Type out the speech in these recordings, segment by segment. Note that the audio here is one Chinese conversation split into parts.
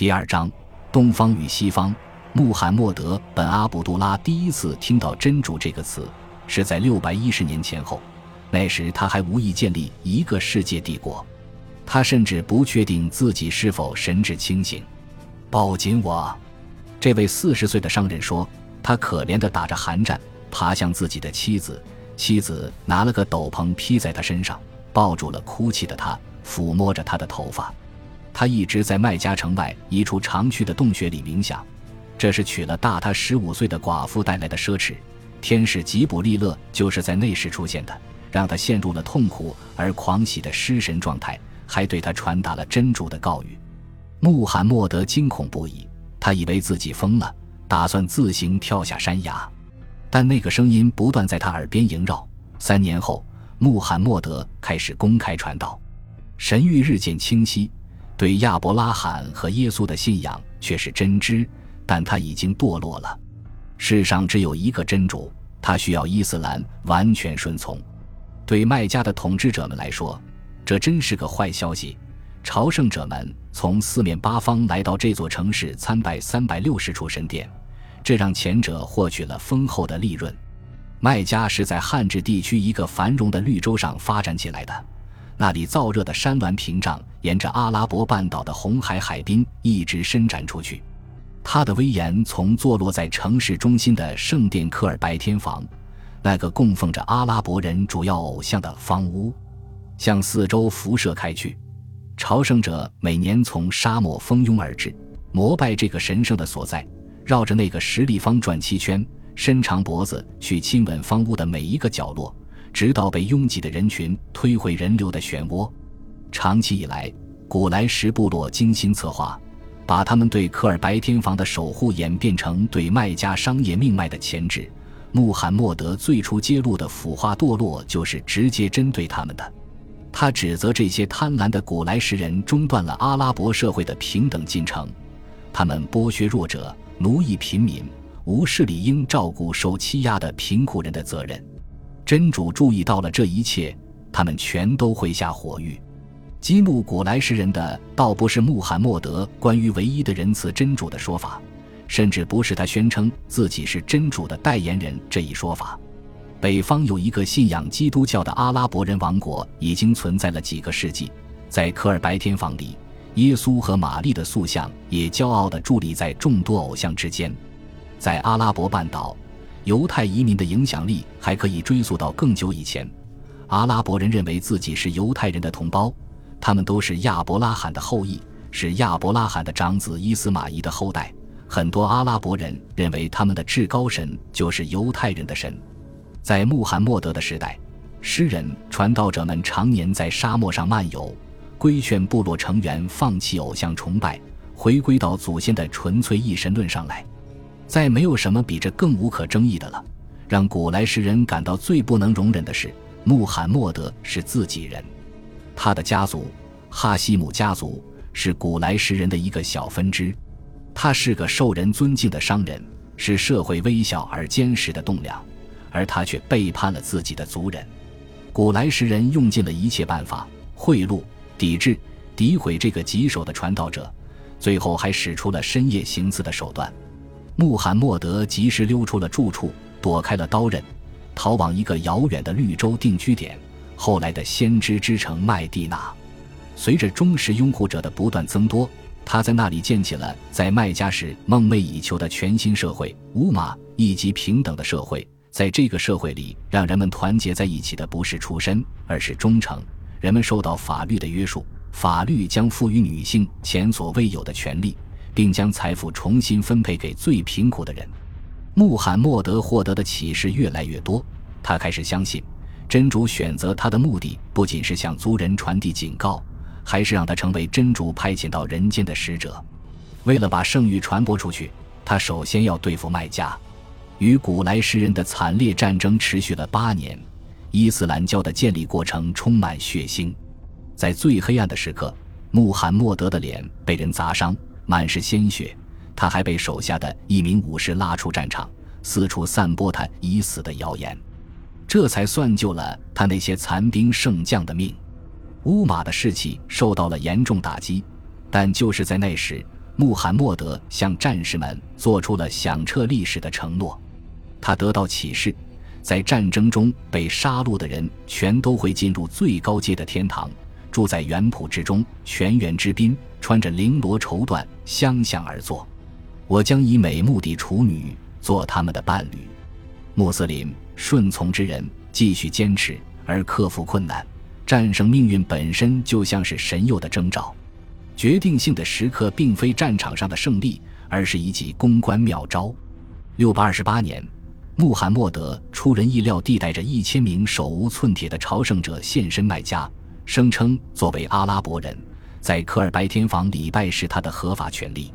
第二章：东方与西方。穆罕默德本阿卜杜拉第一次听到“真主”这个词，是在六百一十年前后。那时他还无意建立一个世界帝国，他甚至不确定自己是否神志清醒。抱紧我，这位四十岁的商人说。他可怜地打着寒战，爬向自己的妻子。妻子拿了个斗篷披在他身上，抱住了哭泣的他，抚摸着他的头发。他一直在麦加城外一处常去的洞穴里冥想，这是娶了大他十五岁的寡妇带来的奢侈。天使吉卜利勒就是在那时出现的。让他陷入了痛苦而狂喜的失神状态，还对他传达了真主的告谕。穆罕默德惊恐不已，他以为自己疯了，打算自行跳下山崖。但那个声音不断在他耳边萦绕。三年后，穆罕默德开始公开传道，神谕日渐清晰，对亚伯拉罕和耶稣的信仰却是真知，但他已经堕落了。世上只有一个真主，他需要伊斯兰完全顺从。对麦加的统治者们来说，这真是个坏消息。朝圣者们从四面八方来到这座城市参拜三百六十处神殿，这让前者获取了丰厚的利润。麦加是在汉治地区一个繁荣的绿洲上发展起来的，那里燥热的山峦屏障沿着阿拉伯半岛的红海海滨一直伸展出去，它的威严从坐落在城市中心的圣殿科尔白天房。那个供奉着阿拉伯人主要偶像的方屋，向四周辐射开去。朝圣者每年从沙漠蜂拥而至，膜拜这个神圣的所在，绕着那个十立方转七圈，伸长脖子去亲吻方屋的每一个角落，直到被拥挤的人群推回人流的漩涡。长期以来，古莱什部落精心策划，把他们对科尔白天房的守护演变成对麦加商业命脉的钳制。穆罕默德最初揭露的腐化堕落，就是直接针对他们的。他指责这些贪婪的古莱什人中断了阿拉伯社会的平等进程，他们剥削弱者、奴役平民，无视理应照顾受欺压的贫苦人的责任。真主注意到了这一切，他们全都会下火狱。激怒古莱什人的，倒不是穆罕默德关于唯一的仁慈真主的说法。甚至不是他宣称自己是真主的代言人这一说法。北方有一个信仰基督教的阿拉伯人王国，已经存在了几个世纪。在科尔白天房里，耶稣和玛丽的塑像也骄傲地伫立在众多偶像之间。在阿拉伯半岛，犹太移民的影响力还可以追溯到更久以前。阿拉伯人认为自己是犹太人的同胞，他们都是亚伯拉罕的后裔，是亚伯拉罕的长子伊斯玛仪的后代。很多阿拉伯人认为他们的至高神就是犹太人的神。在穆罕默德的时代，诗人、传道者们常年在沙漠上漫游，规劝部落成员放弃偶像崇拜，回归到祖先的纯粹一神论上来。再没有什么比这更无可争议的了。让古莱什人感到最不能容忍的是，穆罕默德是自己人。他的家族哈希姆家族是古莱什人的一个小分支。他是个受人尊敬的商人，是社会微小而坚实的栋梁，而他却背叛了自己的族人。古莱什人用尽了一切办法贿赂、抵制、诋毁这个棘手的传道者，最后还使出了深夜行刺的手段。穆罕默德及时溜出了住处，躲开了刀刃，逃往一个遥远的绿洲定居点——后来的先知之城麦地那。随着忠实拥护者的不断增多。他在那里建起了在麦加时梦寐以求的全新社会——乌马以及平等的社会。在这个社会里，让人们团结在一起的不是出身，而是忠诚。人们受到法律的约束，法律将赋予女性前所未有的权利，并将财富重新分配给最贫苦的人。穆罕默德获得的启示越来越多，他开始相信，真主选择他的目的不仅是向族人传递警告。还是让他成为真主派遣到人间的使者。为了把圣谕传播出去，他首先要对付麦加。与古莱诗人的惨烈战争持续了八年，伊斯兰教的建立过程充满血腥。在最黑暗的时刻，穆罕默德的脸被人砸伤，满是鲜血。他还被手下的一名武士拉出战场，四处散播他已死的谣言，这才算救了他那些残兵剩将的命。乌马的士气受到了严重打击，但就是在那时，穆罕默德向战士们做出了响彻历史的承诺。他得到启示，在战争中被杀戮的人全都会进入最高阶的天堂，住在原圃之中，全员之宾，穿着绫罗绸缎，相向而坐。我将以美目的处女做他们的伴侣。穆斯林顺从之人继续坚持而克服困难，战胜命运本身就像是神佑的征兆。决定性的时刻并非战场上的胜利，而是一记公关妙招。六百二十八年，穆罕默德出人意料地带着一千名手无寸铁的朝圣者现身麦加，声称作为阿拉伯人，在科尔白天房礼拜是他的合法权利。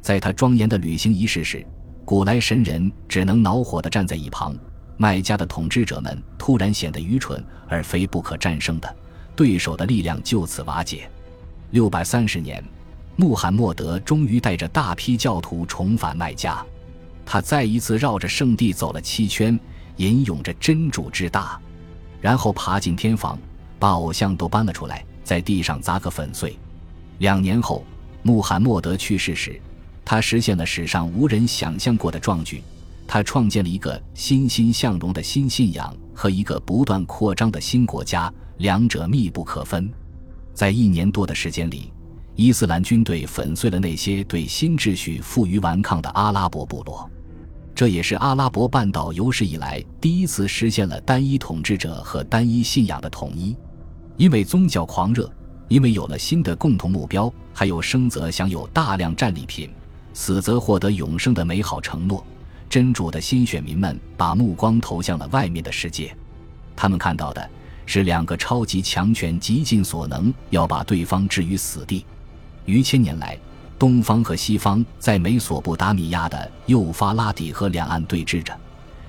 在他庄严的履行仪式时，古来神人只能恼火地站在一旁。麦加的统治者们突然显得愚蠢而非不可战胜的，对手的力量就此瓦解。六百三十年，穆罕默德终于带着大批教徒重返麦加，他再一次绕着圣地走了七圈，吟咏着真主之大，然后爬进天房，把偶像都搬了出来，在地上砸个粉碎。两年后，穆罕默德去世时。他实现了史上无人想象过的壮举，他创建了一个欣欣向荣的新信仰和一个不断扩张的新国家，两者密不可分。在一年多的时间里，伊斯兰军队粉碎了那些对新秩序负隅顽抗的阿拉伯部落，这也是阿拉伯半岛有史以来第一次实现了单一统治者和单一信仰的统一。因为宗教狂热，因为有了新的共同目标，还有生则享有大量战利品。死则获得永生的美好承诺，真主的新选民们把目光投向了外面的世界，他们看到的是两个超级强权极尽所能要把对方置于死地。于千年来，东方和西方在美索不达米亚的幼发拉底河两岸对峙着，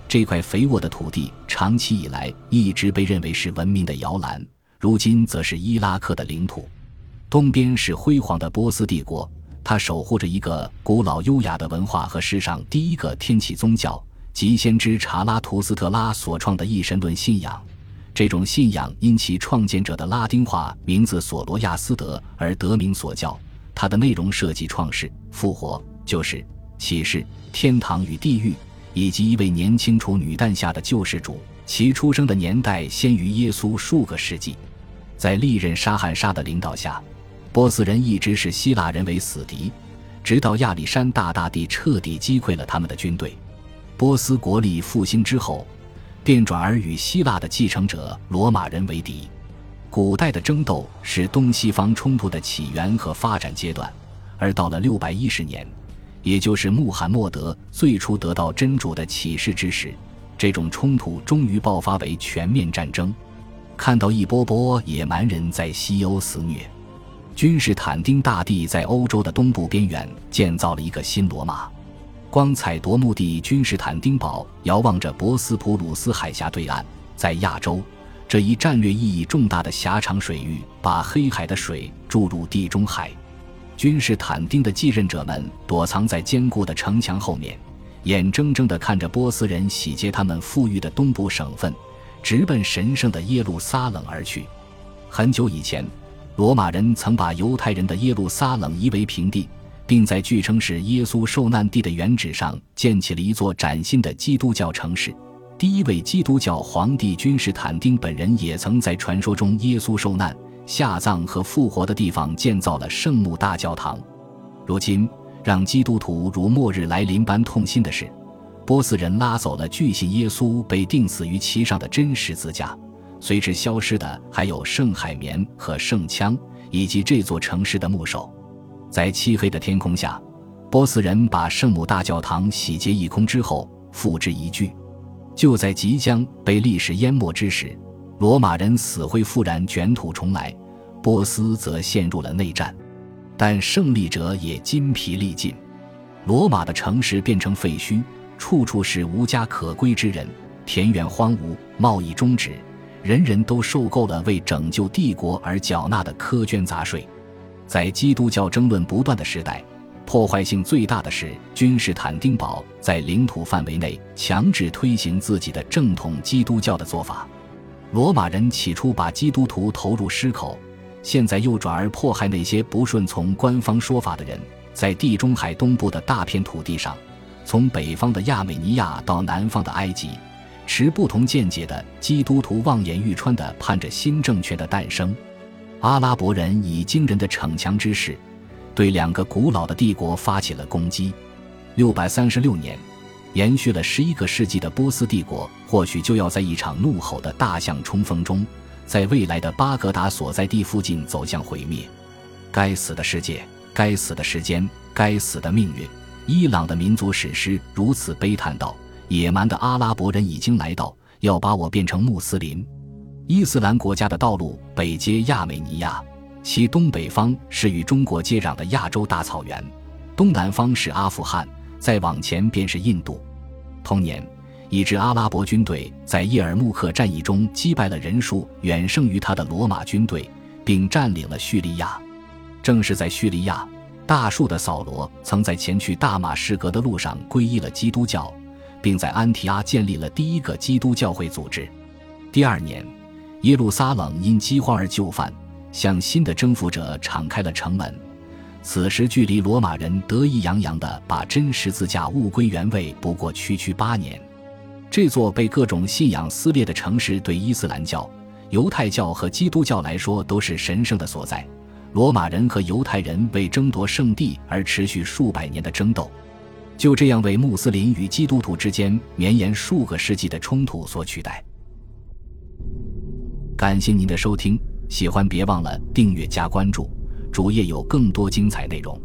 这块肥沃的土地长期以来一直被认为是文明的摇篮，如今则是伊拉克的领土。东边是辉煌的波斯帝国。它守护着一个古老优雅的文化和世上第一个天启宗教，即先知查拉图斯特拉所创的一神论信仰。这种信仰因其创建者的拉丁化名字索罗亚斯德而得名所教。它的内容涉及创世、复活、救世、启示、天堂与地狱，以及一位年轻处女诞下的救世主。其出生的年代先于耶稣数个世纪。在历任沙汉沙的领导下。波斯人一直视希腊人为死敌，直到亚历山大大帝彻底击溃了他们的军队。波斯国力复兴之后，便转而与希腊的继承者罗马人为敌。古代的争斗是东西方冲突的起源和发展阶段，而到了六百一十年，也就是穆罕默德最初得到真主的启示之时，这种冲突终于爆发为全面战争。看到一波波野蛮人在西欧肆虐。君士坦丁大帝在欧洲的东部边缘建造了一个新罗马，光彩夺目的君士坦丁堡遥望着博斯普鲁斯海峡对岸，在亚洲这一战略意义重大的狭长水域，把黑海的水注入地中海。君士坦丁的继任者们躲藏在坚固的城墙后面，眼睁睁地看着波斯人洗劫他们富裕的东部省份，直奔神圣的耶路撒冷而去。很久以前。罗马人曾把犹太人的耶路撒冷夷为平地，并在据称是耶稣受难地的原址上建起了一座崭新的基督教城市。第一位基督教皇帝君士坦丁本人也曾在传说中耶稣受难、下葬和复活的地方建造了圣母大教堂。如今，让基督徒如末日来临般痛心的是，波斯人拉走了巨信耶稣被钉死于其上的真十字架。随之消失的还有圣海绵和圣枪，以及这座城市的牧首。在漆黑的天空下，波斯人把圣母大教堂洗劫一空之后，付之一炬。就在即将被历史淹没之时，罗马人死灰复燃，卷土重来，波斯则陷入了内战。但胜利者也筋疲力尽，罗马的城市变成废墟，处处是无家可归之人，田园荒芜，贸易终止。人人都受够了为拯救帝国而缴纳的苛捐杂税，在基督教争论不断的时代，破坏性最大的是君士坦丁堡在领土范围内强制推行自己的正统基督教的做法。罗马人起初把基督徒投入狮口，现在又转而迫害那些不顺从官方说法的人。在地中海东部的大片土地上，从北方的亚美尼亚到南方的埃及，持不同见解的基督徒望眼欲穿地盼着新政权的诞生。阿拉伯人以惊人的逞强之势，对两个古老的帝国发起了攻击。六百三十六年，延续了十一个世纪的波斯帝国，或许就要在一场怒吼的大象冲锋中，在未来的巴格达所在地附近走向毁灭。该死的世界，该死的时间，该死的命运！伊朗的民族史诗如此悲叹道：“野蛮的阿拉伯人已经来到，要把我变成穆斯林。”伊斯兰国家的道路北接亚美尼亚，其东北方是与中国接壤的亚洲大草原，东南方是阿富汗，再往前便是印度。同年，一支阿拉伯军队在叶尔穆克战役中击败了人数远胜于他的罗马军队，并占领了叙利亚。正是在叙利亚，大树的扫罗曾在前去大马士革的路上皈依了基督教，并在安提阿建立了第一个基督教会组织。第二年。耶路撒冷因饥荒而就范，向新的征服者敞开了城门。此时距离罗马人得意洋洋地把真十字架物归原位不过区区八年。这座被各种信仰撕裂的城市，对伊斯兰教、犹太教和基督教来说都是神圣的所在。罗马人和犹太人为争夺圣地而持续数百年的争斗，就这样为穆斯林与基督徒之间绵延数个世纪的冲突所取代。感谢您的收听，喜欢别忘了订阅加关注，主页有更多精彩内容。